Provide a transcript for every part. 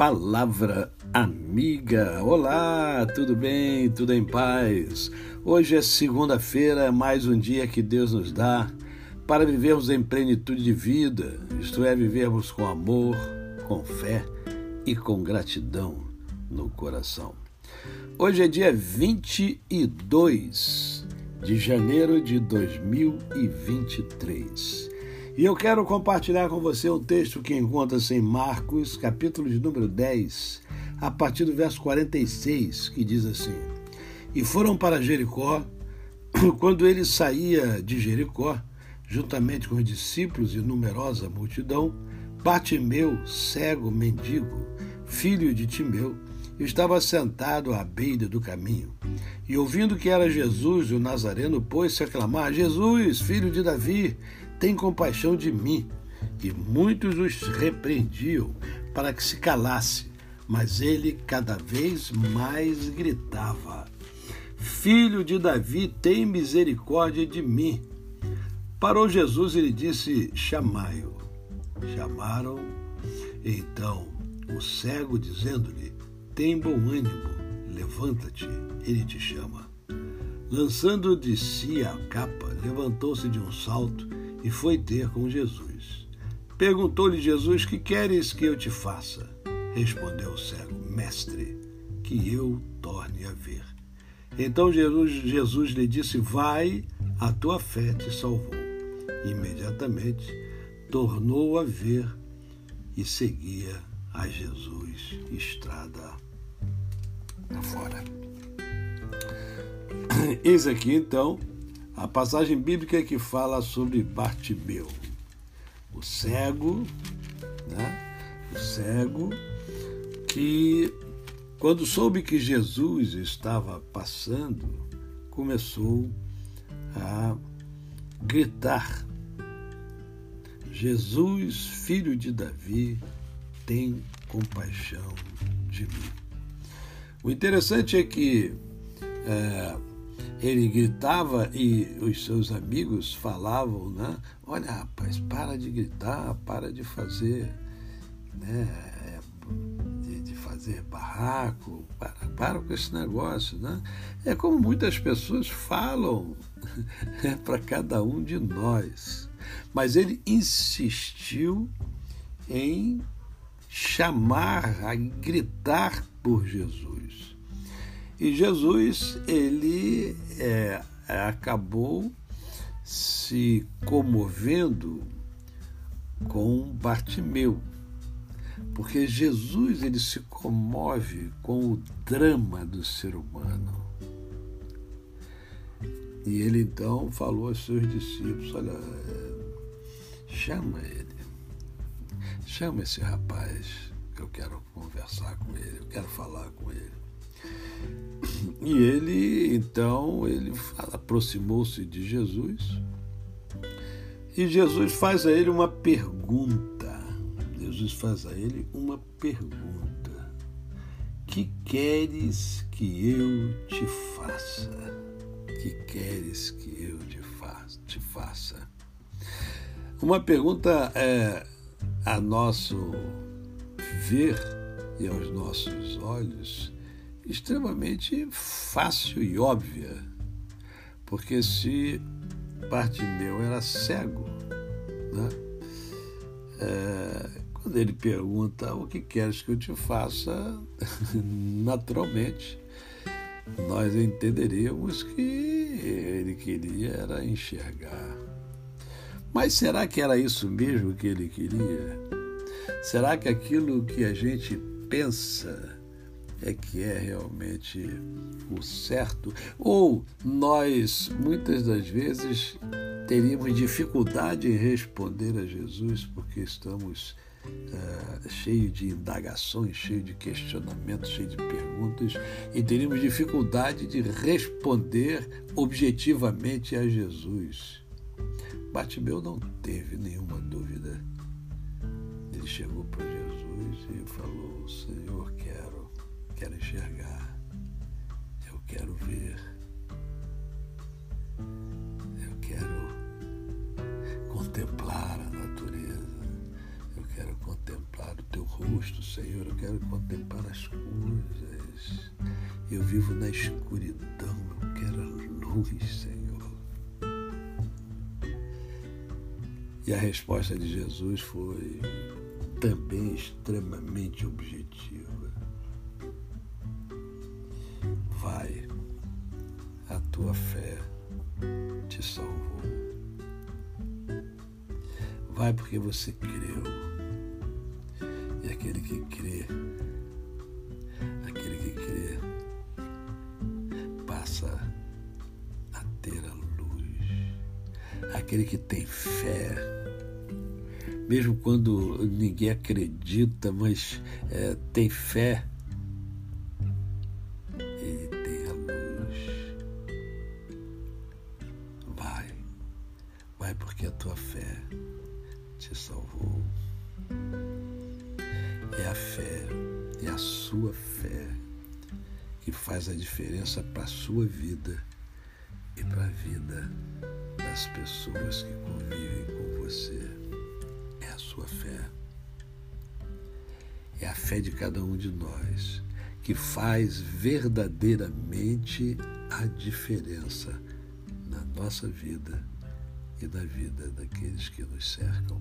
Palavra Amiga. Olá, tudo bem? Tudo em paz? Hoje é segunda-feira, mais um dia que Deus nos dá para vivermos em plenitude de vida, isto é, vivermos com amor, com fé e com gratidão no coração. Hoje é dia 22 de janeiro de 2023. E eu quero compartilhar com você um texto que encontra-se em Marcos, capítulo de número 10, a partir do verso 46, que diz assim: E foram para Jericó. Quando ele saía de Jericó, juntamente com os discípulos e numerosa multidão, Bartimeu, cego, mendigo, filho de Timeu, estava sentado à beira do caminho. E ouvindo que era Jesus, o Nazareno, pôs-se a clamar: Jesus, filho de Davi, tem compaixão de mim. E muitos os repreendiam para que se calasse, mas ele cada vez mais gritava: Filho de Davi, tem misericórdia de mim. Parou Jesus e lhe disse: Chamai-o. Chamaram então o cego, dizendo-lhe: Tem bom ânimo, levanta-te, ele te chama. Lançando de si a capa, levantou-se de um salto e foi ter com Jesus. Perguntou-lhe Jesus: Que queres que eu te faça? Respondeu o cego: Mestre, que eu torne a ver. Então Jesus, Jesus lhe disse: Vai, a tua fé te salvou. Imediatamente tornou a ver e seguia a Jesus estrada fora. Eis aqui então a passagem bíblica que fala sobre Bartimeu, o cego, né? o cego que, quando soube que Jesus estava passando, começou a gritar: Jesus, filho de Davi, tem compaixão de mim. O interessante é que é, ele gritava e os seus amigos falavam, né? Olha, rapaz, para de gritar, para de fazer, né? De, de fazer barraco, para, para com esse negócio, né? É como muitas pessoas falam para cada um de nós. Mas ele insistiu em chamar, a gritar por Jesus. E Jesus, ele é, acabou se comovendo com Bartimeu, porque Jesus ele se comove com o drama do ser humano. E ele então falou aos seus discípulos: Olha, chama ele, chama esse rapaz, que eu quero conversar com ele, eu quero falar com ele. E ele, então, ele aproximou-se de Jesus e Jesus faz a ele uma pergunta. Jesus faz a ele uma pergunta. Que queres que eu te faça? Que queres que eu te faça? Te faça? Uma pergunta é, a nosso ver e aos nossos olhos extremamente fácil e óbvia, porque se Bartimeu era cego, né? É, quando ele pergunta o que queres que eu te faça, naturalmente nós entenderíamos que ele queria era enxergar. Mas será que era isso mesmo que ele queria? Será que aquilo que a gente pensa é que é realmente o certo? Ou nós, muitas das vezes, teríamos dificuldade em responder a Jesus porque estamos uh, cheios de indagações, cheios de questionamentos, cheios de perguntas e teríamos dificuldade de responder objetivamente a Jesus. Bartimeu não teve nenhuma dúvida. Ele chegou para Jesus e falou: Senhor, quero quero enxergar, eu quero ver, eu quero contemplar a natureza, eu quero contemplar do teu rosto, Senhor. Eu quero contemplar as coisas. Eu vivo na escuridão. Eu quero a luz, Senhor. E a resposta de Jesus foi também extremamente objetiva. Tua fé te salvou. Vai porque você creu. E aquele que crê, aquele que crê, passa a ter a luz. Aquele que tem fé, mesmo quando ninguém acredita, mas é, tem fé, porque a tua fé te salvou. É a fé, é a sua fé que faz a diferença para a sua vida e para a vida das pessoas que convivem com você. É a sua fé. É a fé de cada um de nós que faz verdadeiramente a diferença na nossa vida e na vida daqueles que nos cercam.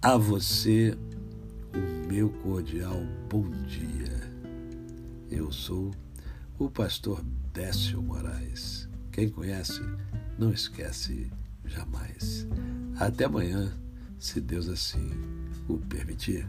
A você, o meu cordial bom dia. Eu sou o pastor Décio Moraes. Quem conhece, não esquece jamais. Até amanhã, se Deus assim o permitir.